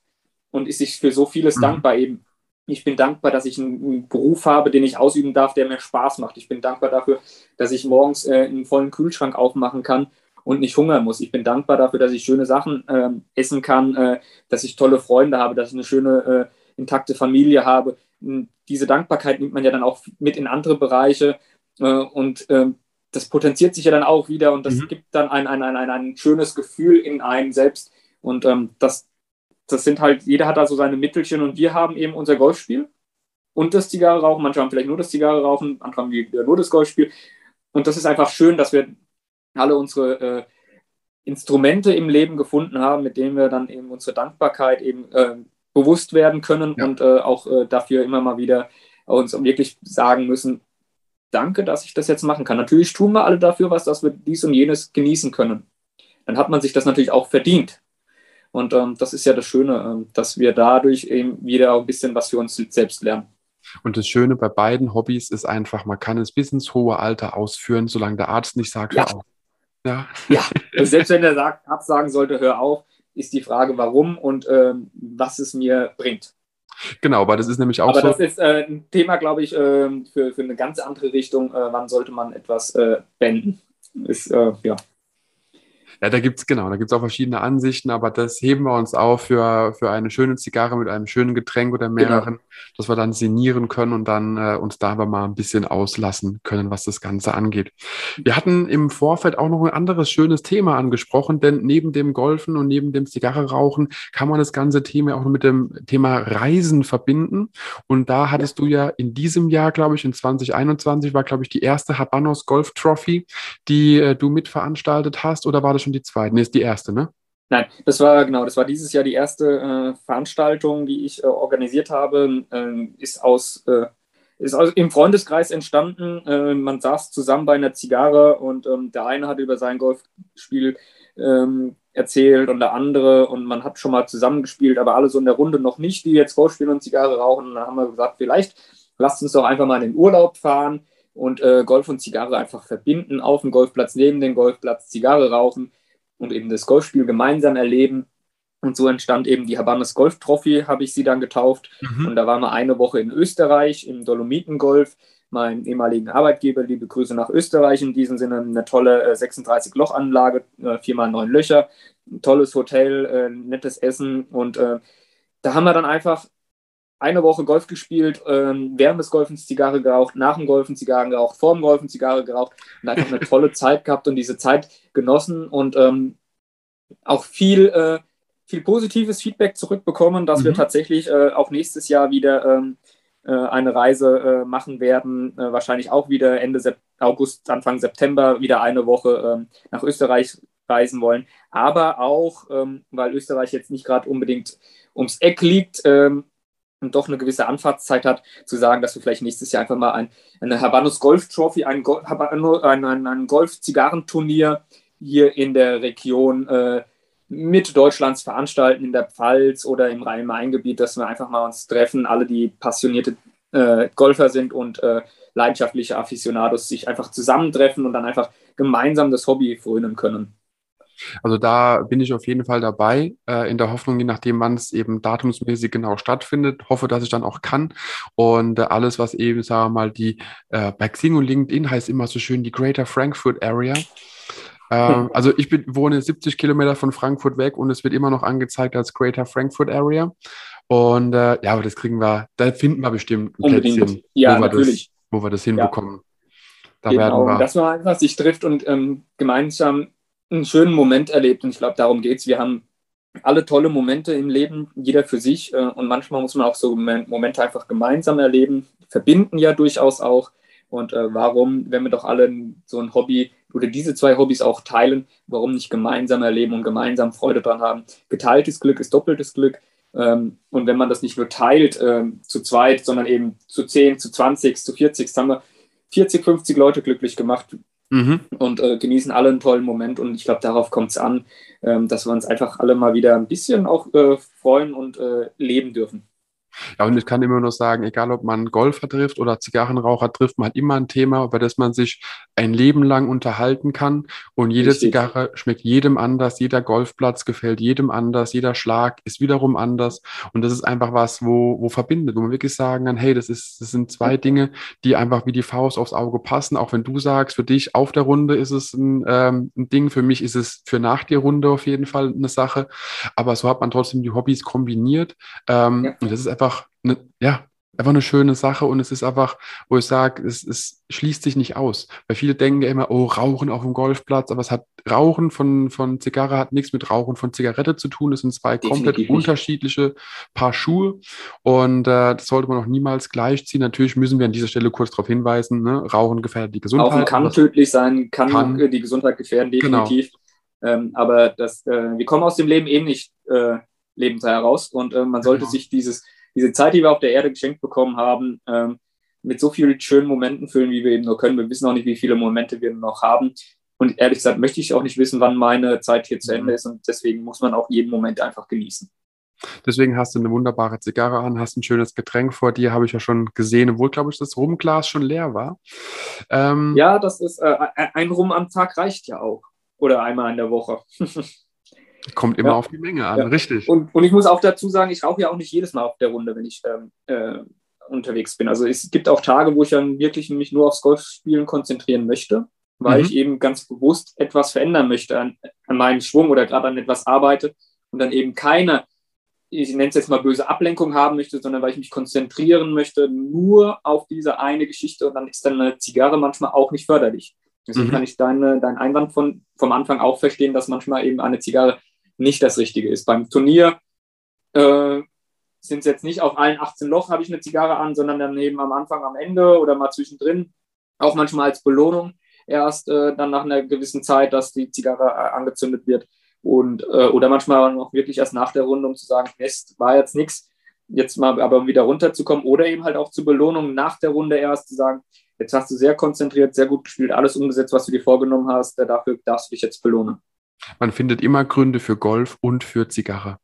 B: und ist sich für so vieles
A: Mhm.
B: dankbar eben. Ich bin dankbar, dass ich einen, Beruf habe, den ich ausüben darf, der mir Spaß macht. Ich bin dankbar dafür, dass ich morgens äh, einen vollen Kühlschrank aufmachen kann und nicht hungern muss. Ich bin dankbar dafür, dass ich schöne Sachen ähm, essen kann, äh, dass ich tolle Freunde habe, dass ich eine schöne, äh, intakte Familie habe. Diese Dankbarkeit nimmt man ja dann auch mit in andere Bereiche äh, und ähm, das potenziert sich ja dann auch wieder und das
A: Mhm.
B: gibt dann ein, ein, ein, ein, ein schönes Gefühl in einem selbst. Und ähm, das, das sind halt, jeder hat da so seine Mittelchen und wir haben eben unser Golfspiel und das Zigarre rauchen. Manche haben vielleicht nur das Zigarre rauchen, andere haben wieder nur das Golfspiel. Und das ist einfach schön, dass wir alle unsere äh, Instrumente im Leben gefunden haben, mit denen wir dann eben unsere Dankbarkeit eben äh, bewusst werden können
A: Ja.
B: und äh, auch äh, dafür immer mal wieder uns wirklich sagen müssen, danke, dass ich das jetzt machen kann. Natürlich tun wir alle dafür was, dass wir dies und jenes genießen können. Dann hat man sich das natürlich auch verdient. Und ähm, das ist ja das Schöne, ähm, dass wir dadurch eben wieder ein bisschen was für uns selbst lernen.
A: Und das Schöne bei beiden Hobbys ist einfach, man kann es bis ins hohe Alter ausführen, solange der Arzt nicht sagt,
B: Ja.
A: hör auf. Ja,
B: Ja, selbst wenn der sagt, absagen sollte, hör auf, ist die Frage, warum und ähm, was es mir bringt.
A: genau, weil das ist nämlich auch
B: Aber
A: so.
B: das ist äh, ein Thema, glaube ich, ähm, für, für eine ganz andere Richtung. Äh, wann sollte man etwas äh, beenden? Ist, äh, ja.
A: Ja, da gibt's genau, da gibt's auch verschiedene Ansichten, aber das heben wir uns auf für, für eine schöne Zigarre mit einem schönen Getränk oder mehreren, dass wir dann sinnieren können und dann äh, uns da aber mal ein bisschen auslassen können, was das Ganze angeht. Wir hatten im Vorfeld auch noch ein anderes schönes Thema angesprochen, denn neben dem Golfen und neben dem Zigarre rauchen kann man das ganze Thema auch mit dem Thema Reisen verbinden. Und da hattest du ja in diesem Jahr, glaube ich, in 2021 war, glaube ich, die erste Habanos Golf Trophy, die äh, du mitveranstaltet hast, oder war das schon die zweite? Nee, ist die erste, ne?
B: Nein, das war genau, das war dieses Jahr die erste äh, Veranstaltung, die ich äh, organisiert habe. Ähm, ist aus äh, ist aus, im Freundeskreis entstanden. Äh, man saß zusammen bei einer Zigarre und ähm, der eine hat über sein Golfspiel ähm, erzählt und der andere und man hat schon mal zusammengespielt, aber alle so in der Runde noch nicht, die jetzt Golf spielen und Zigarre rauchen. Und dann haben wir gesagt, vielleicht lasst uns doch einfach mal in den Urlaub fahren und äh, Golf und Zigarre einfach verbinden, auf dem Golfplatz, neben dem Golfplatz Zigarre rauchen und eben das Golfspiel gemeinsam erleben. Und so entstand eben die Habanas Golf Trophy, habe ich sie dann getauft. Und da waren wir eine Woche in Österreich im Dolomitengolf. Mein ehemaligen Arbeitgeber, liebe Grüße nach Österreich in diesem Sinne, eine tolle äh, 36-Loch-Anlage, äh, viermal neun Löcher, ein tolles Hotel, äh, nettes Essen. Und äh, da haben wir dann einfach eine Woche Golf gespielt, ähm, während des Golfens Zigarre geraucht, nach dem Golfen Zigarren geraucht, vor dem Golfen Zigarre geraucht und einfach eine tolle [laughs] Zeit gehabt und diese Zeit genossen und ähm, auch viel, äh, viel positives Feedback zurückbekommen, dass
A: Mhm.
B: wir tatsächlich äh, auch nächstes Jahr wieder ähm, äh, eine Reise äh, machen werden, äh, wahrscheinlich auch wieder Ende Sep August, Anfang September wieder eine Woche ähm, nach Österreich reisen wollen, aber auch, ähm, weil Österreich jetzt nicht gerade unbedingt ums Eck liegt, ähm, doch eine gewisse Anfahrtszeit hat, zu sagen, dass wir vielleicht nächstes Jahr einfach mal ein, eine Habanos Golf Trophy, ein, Go ein, ein, ein Golf-Zigarrenturnier hier in der Region äh, mit Deutschlands veranstalten, in der Pfalz oder im Rhein-Main-Gebiet, dass wir einfach mal uns treffen, alle, die passionierte äh, Golfer sind und äh, leidenschaftliche Aficionados sich einfach zusammentreffen und dann einfach gemeinsam das Hobby frönen können.
A: Also da bin ich auf jeden Fall dabei, äh, in der Hoffnung, je nachdem, wann es eben datumsmäßig genau stattfindet. Hoffe, dass ich dann auch kann. Und äh, alles, was eben, sagen wir mal, die äh, bei Xing und LinkedIn heißt immer so schön die Greater Frankfurt Area. Ähm, also ich bin, wohne 70 Kilometer von Frankfurt weg und es wird immer noch angezeigt als Greater Frankfurt Area. Und äh, ja, aber das kriegen wir, da finden wir bestimmt
B: ein Unbedingt. Plätzchen, ja,
A: wo, wir
B: natürlich.
A: Das, wo wir das hinbekommen. Ja.
B: Da genau, werden wir. Dass man einfach sich trifft und ähm, gemeinsam einen schönen Moment erlebt. Und ich glaube, darum geht es. Wir haben alle tolle Momente im Leben, jeder für sich. Äh, und manchmal muss man auch so Momente einfach gemeinsam erleben, verbinden ja durchaus auch. Und äh, warum, wenn wir doch alle so ein Hobby oder diese zwei Hobbys auch teilen, warum nicht gemeinsam erleben und gemeinsam Freude dran haben? Geteiltes Glück ist doppeltes Glück. Ähm, und wenn man das nicht nur teilt äh, zu zweit, sondern eben zu 10, zu 20, zu 40, haben wir 40, 50 Leute glücklich gemacht mhm. und äh, genießen alle einen tollen Moment. Und ich glaube, darauf kommt es an, ähm, dass wir uns einfach alle mal wieder ein bisschen auch äh, freuen und äh, leben dürfen.
A: Ja, und ich kann immer nur sagen, egal ob man Golfer trifft oder Zigarrenraucher trifft, man hat immer ein Thema, über das man sich ein Leben lang unterhalten kann. Und jede Richtig. Zigarre schmeckt jedem anders, jeder Golfplatz gefällt jedem anders, jeder Schlag ist wiederum anders. Und das ist einfach was, wo, wo verbindet, wo man wirklich sagen kann, hey, das, ist, das sind zwei Dinge, die einfach wie die Faust aufs Auge passen. Auch wenn du sagst, für dich auf der Runde ist es ein, ähm, ein Ding, für mich ist es für nach der Runde auf jeden Fall eine Sache. Aber so hat man trotzdem die Hobbys kombiniert. Ähm, ja. Und das ist einfach einfach eine, ja, einfach eine schöne Sache und es ist einfach, wo ich sage, es, es schließt sich nicht aus. Weil viele denken ja immer, oh, Rauchen auf dem Golfplatz, aber es hat Rauchen von, von Zigarre hat nichts mit Rauchen von Zigarette zu tun. Es sind zwei Definitiv komplett unterschiedliche Paar Schuhe und äh, das sollte man auch niemals gleichziehen. Natürlich müssen wir an dieser Stelle kurz darauf hinweisen, ne? Rauchen gefährdet die Gesundheit. Rauchen
B: kann tödlich sein, kann, kann, die Gesundheit gefährden, genau. definitiv. Genau. Ähm, aber das, äh, wir kommen aus dem Leben eben nicht äh, lebend heraus und äh, man sollte genau. sich dieses diese Zeit, die wir auf der Erde geschenkt bekommen haben, ähm, mit so vielen schönen Momenten füllen, wie wir eben nur können. Wir wissen auch nicht, wie viele Momente wir noch haben. Und ehrlich gesagt möchte ich auch nicht wissen, wann meine Zeit hier zu Ende ist. Und deswegen muss man auch jeden Moment einfach genießen.
A: Deswegen hast du eine wunderbare Zigarre an, hast ein schönes Getränk vor dir, habe ich ja schon gesehen, obwohl, glaube ich, das Rumglas schon leer war.
B: Ähm, ja, das ist, äh, ein Rum am Tag reicht ja auch. Oder einmal in der Woche. [laughs]
A: Kommt immer ja. auf die Menge an, ja. richtig.
B: Und, und ich muss auch dazu sagen, ich rauche ja auch nicht jedes Mal auf der Runde, wenn ich ähm, äh, unterwegs bin. Also es gibt auch Tage, wo ich dann wirklich mich nur aufs Golfspielen konzentrieren möchte, weil mhm. ich eben ganz bewusst etwas verändern möchte an, an meinem Schwung oder gerade an etwas arbeite und dann eben keine, ich nenne es jetzt mal böse Ablenkung haben möchte, sondern weil ich mich konzentrieren möchte nur auf diese eine Geschichte und dann ist dann eine Zigarre manchmal auch nicht förderlich. Deswegen mhm. kann ich deine, deinen Einwand von, vom Anfang auch verstehen, dass manchmal eben eine Zigarre nicht das Richtige ist. Beim Turnier äh, sind es jetzt nicht auf allen 18 Loch habe ich eine Zigarre an, sondern dann eben am Anfang, am Ende oder mal zwischendrin, auch manchmal als Belohnung erst äh, dann nach einer gewissen Zeit, dass die Zigarre äh, angezündet wird und äh, oder manchmal auch wirklich erst nach der Runde, um zu sagen, Mist, war jetzt nichts, jetzt mal aber wieder runterzukommen oder eben halt auch zur Belohnung nach der Runde erst zu sagen, jetzt hast du sehr konzentriert, sehr gut gespielt, alles umgesetzt, was du dir vorgenommen hast, dafür darfst du dich jetzt belohnen.
A: Man findet immer Gründe für Golf und für Zigarre.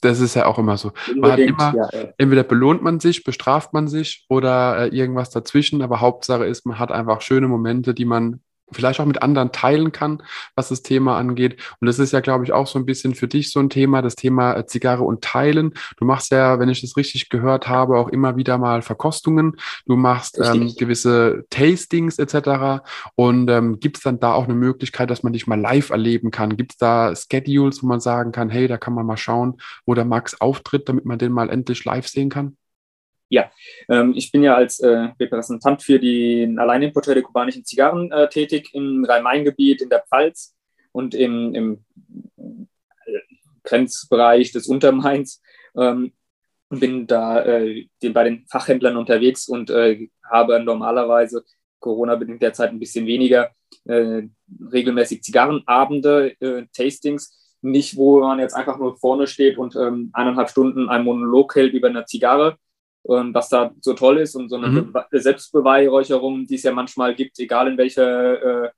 A: Das ist ja auch immer so. Man hat immer, ja, entweder belohnt man sich, bestraft man sich oder äh, irgendwas dazwischen, aber Hauptsache ist, man hat einfach schöne Momente, die man vielleicht auch mit anderen teilen kann, was das Thema angeht. Und das ist ja, glaube ich, auch so ein bisschen für dich so ein Thema, das Thema äh, Zigarre und Teilen. Du machst ja, wenn ich das richtig gehört habe, auch immer wieder mal Verkostungen. Du machst ähm, gewisse Tastings etc. Und ähm, gibt es dann da auch eine Möglichkeit, dass man dich mal live erleben kann? Gibt es da Schedules, wo man sagen kann, hey, da kann man mal schauen, wo der Max auftritt, damit man den mal endlich live sehen kann?
B: Ja, ähm, ich bin ja als äh, Repräsentant für den Alleinimporteur der kubanischen Zigarren äh, tätig im Rhein-Main-Gebiet, in der Pfalz und im, im äh, Grenzbereich des Untermains. Ähm, bin da äh, bei den Fachhändlern unterwegs und äh, habe normalerweise, Corona-bedingt derzeit ein bisschen weniger, äh, regelmäßig Zigarrenabende, Tastings, nicht wo man jetzt einfach nur vorne steht und ähm, eineinhalb Stunden ein Monolog hält über eine Zigarre, was da so toll ist und so eine mhm. Selbstbeweihräucherung, die es ja manchmal gibt, egal in welcher äh,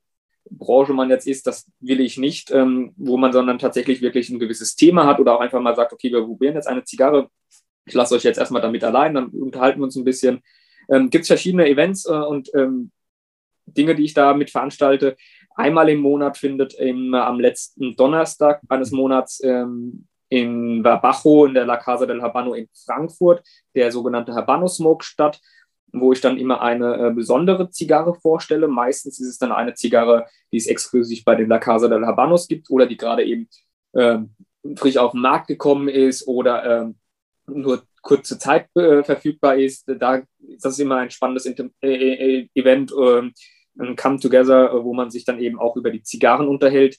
B: Branche man jetzt ist, das will ich nicht, ähm, wo man sondern tatsächlich wirklich ein gewisses Thema hat oder auch einfach mal sagt, okay, wir probieren jetzt eine Zigarre, ich lasse euch jetzt erstmal damit allein, dann unterhalten wir uns ein bisschen. Ähm, gibt es verschiedene Events äh, und ähm, Dinge, die ich da mit veranstalte. Einmal im Monat findet im, am letzten Donnerstag eines Monats ähm, in Bajo in der La Casa del Habano in Frankfurt, der sogenannte Habano Smoke statt, wo ich dann immer eine äh, besondere Zigarre vorstelle. Meistens ist es dann eine Zigarre, die es exklusiv bei den La Casa del Habanos gibt oder die gerade eben äh, frisch auf den Markt gekommen ist oder äh, nur kurze Zeit äh, verfügbar ist. Da ist das immer ein spannendes Inter äh, äh Event, äh, ein Come Together, wo man sich dann eben auch über die Zigarren unterhält.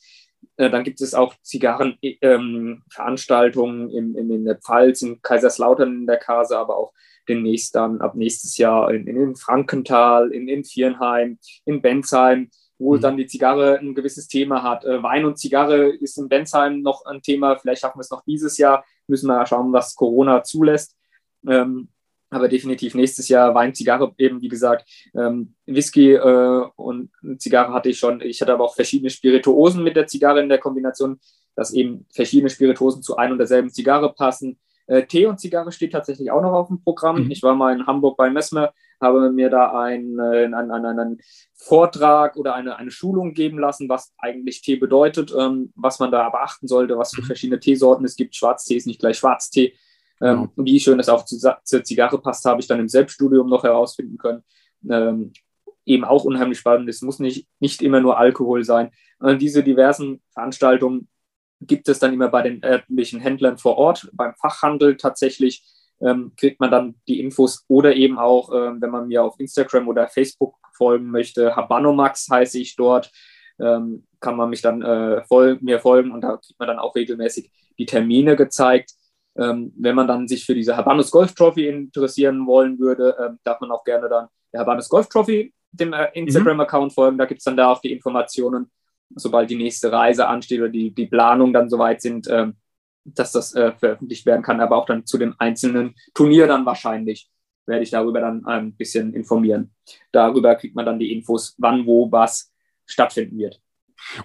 B: Äh, dann gibt es auch Zigarrenveranstaltungen ähm, in, in, der Pfalz, in Kaiserslautern in der Kase, aber auch demnächst dann ab nächstes Jahr in, in Frankenthal, in, in Viernheim, in Bensheim, wo mhm. dann die Zigarre ein gewisses Thema hat. Äh, Wein und Zigarre ist in Bensheim noch ein Thema. Vielleicht schaffen wir es noch dieses Jahr. Müssen wir schauen, was Corona zulässt. Ähm, aber definitiv nächstes Jahr Wein, Zigarre eben, wie gesagt, ähm, Whisky äh, und Zigarre hatte ich schon. Ich hatte aber auch verschiedene Spirituosen mit der Zigarre in der Kombination, dass eben verschiedene Spirituosen zu ein und derselben Zigarre passen. Äh, Tee und Zigarre steht tatsächlich auch noch auf dem Programm. Mhm. Ich war mal in Hamburg bei Messmer, habe mir da einen, äh, einen, einen, einen Vortrag oder eine, eine Schulung geben lassen, was eigentlich Tee bedeutet, ähm, was man da beachten sollte, was für mhm. verschiedene Teesorten es gibt. Schwarztee ist nicht gleich Schwarztee ähm, genau. Wie schön es auch zu, zur Zigarre passt, habe ich dann im Selbststudium noch herausfinden können. Ähm, eben auch unheimlich spannend. Es muss nicht, nicht immer nur Alkohol sein. Und diese diversen Veranstaltungen gibt es dann immer bei den örtlichen Händlern vor Ort. Beim Fachhandel tatsächlich ähm, kriegt man dann die Infos oder eben auch, ähm, wenn man mir auf Instagram oder Facebook folgen möchte, Habanomax heiße ich dort, ähm, kann man mich dann äh, voll, mir folgen und da kriegt man dann auch regelmäßig die Termine gezeigt. Ähm, wenn man dann sich für diese Habanus Golf Trophy interessieren wollen würde, ähm, darf man auch gerne dann der Habanus Golf Trophy dem äh, Instagram-Account folgen. Da gibt es dann da auch die Informationen, sobald die nächste Reise ansteht oder die, die Planung dann soweit sind, ähm, dass das äh, veröffentlicht werden kann, aber auch dann zu dem einzelnen Turnier dann wahrscheinlich werde ich darüber dann ein bisschen informieren. Darüber kriegt man dann die Infos, wann, wo, was stattfinden wird.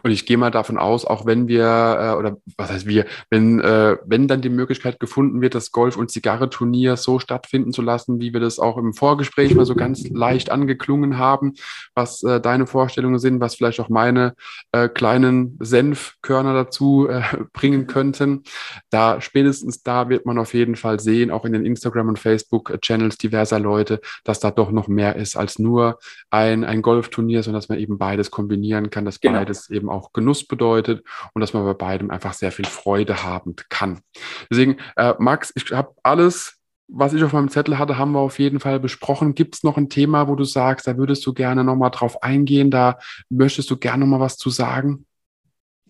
A: Und ich gehe mal davon aus, auch wenn wir, äh, oder was heißt wir, wenn, äh, wenn dann die Möglichkeit gefunden wird, das Golf- und Zigarre-Turnier so stattfinden zu lassen, wie wir das auch im Vorgespräch mal so ganz leicht angeklungen haben, was äh, deine Vorstellungen sind, was vielleicht auch meine äh, kleinen Senfkörner dazu äh, [laughs] bringen könnten. Da spätestens da wird man auf jeden Fall sehen, auch in den Instagram- und Facebook-Channels diverser Leute, dass da doch noch mehr ist als nur ein, ein Golfturnier, sondern dass man eben beides kombinieren kann, dass genau. beides eben auch Genuss bedeutet und dass man bei beidem einfach sehr viel Freude haben kann. Deswegen, äh, Max, ich habe alles, was ich auf meinem Zettel hatte, haben wir auf jeden Fall besprochen. Gibt es noch ein Thema, wo du sagst, da würdest du gerne nochmal drauf eingehen, da möchtest du gerne nochmal was zu sagen?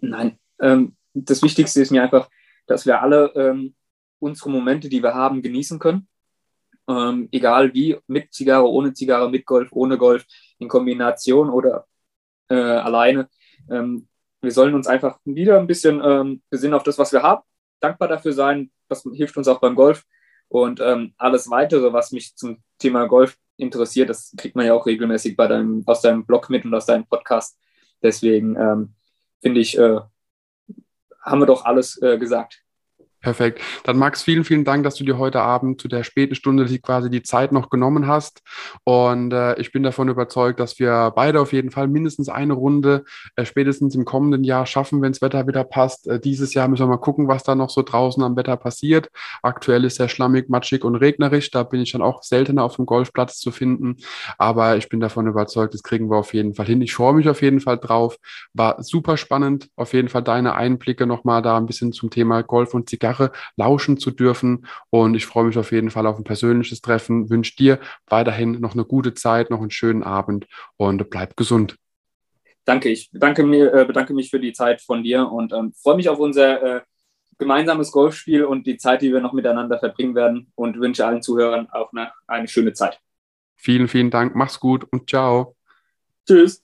B: Nein, ähm, das Wichtigste ist mir einfach, dass wir alle ähm, unsere Momente, die wir haben, genießen können. Ähm, egal wie, mit Zigarre, ohne Zigarre, mit Golf, ohne Golf, in Kombination oder äh, alleine. Ähm, wir sollen uns einfach wieder ein bisschen ähm, besinnen auf das, was wir haben, dankbar dafür sein. Das hilft uns auch beim Golf. Und ähm, alles weitere, was mich zum Thema Golf interessiert, das kriegt man ja auch regelmäßig bei deinem, aus deinem Blog mit und aus deinem Podcast. Deswegen ähm, finde ich, äh, haben wir doch alles äh, gesagt.
A: Perfekt. Dann Max, vielen, vielen Dank, dass du dir heute Abend zu der späten Stunde quasi die Zeit noch genommen hast. Und äh, ich bin davon überzeugt, dass wir beide auf jeden Fall mindestens eine Runde äh, spätestens im kommenden Jahr schaffen, wenn das Wetter wieder passt. Äh, dieses Jahr müssen wir mal gucken, was da noch so draußen am Wetter passiert. Aktuell ist er schlammig, matschig und regnerisch. Da bin ich dann auch seltener auf dem Golfplatz zu finden. Aber ich bin davon überzeugt, das kriegen wir auf jeden Fall hin. Ich freue mich auf jeden Fall drauf. War super spannend. Auf jeden Fall deine Einblicke nochmal da ein bisschen zum Thema Golf und Zigarre Sache lauschen zu dürfen. Und ich freue mich auf jeden Fall auf ein persönliches Treffen. Wünsche dir weiterhin noch eine gute Zeit, noch einen schönen Abend und bleib gesund.
B: Danke, ich bedanke, mir, äh, bedanke mich für die Zeit von dir und ähm, freue mich auf unser äh, gemeinsames Golfspiel und die Zeit, die wir noch miteinander verbringen werden und wünsche allen Zuhörern auch eine, eine schöne Zeit.
A: Vielen, vielen Dank. Mach's gut und ciao.
B: Tschüss.